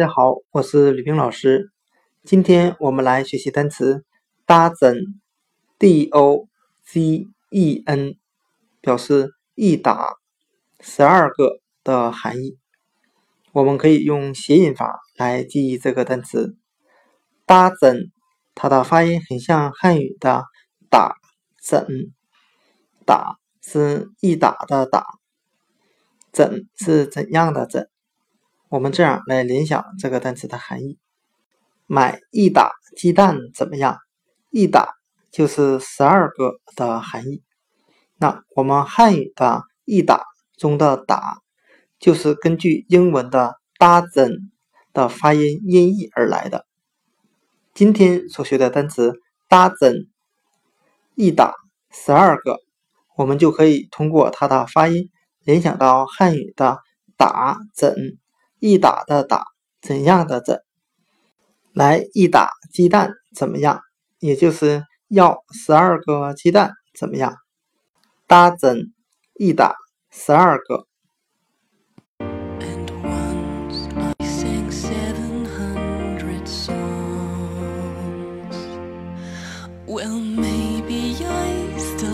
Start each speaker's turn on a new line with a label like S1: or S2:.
S1: 大家好，我是吕冰老师。今天我们来学习单词 “dozen”，d-o-z-e-n，表示一打、十二个的含义。我们可以用谐音法来记忆这个单词 “dozen”，它的发音很像汉语的“打怎”，打是一打的打，怎是怎样的怎。我们这样来联想这个单词的含义：买一打鸡蛋怎么样？一打就是十二个的含义。那我们汉语的一打中的打，就是根据英文的 dozen 的发音音译而来的。今天所学的单词 dozen，一打十二个，我们就可以通过它的发音联想到汉语的打怎。一打的打，怎样的怎，来一打鸡蛋怎么样？也就是要十二个鸡蛋怎么样？打怎一打十二个。Still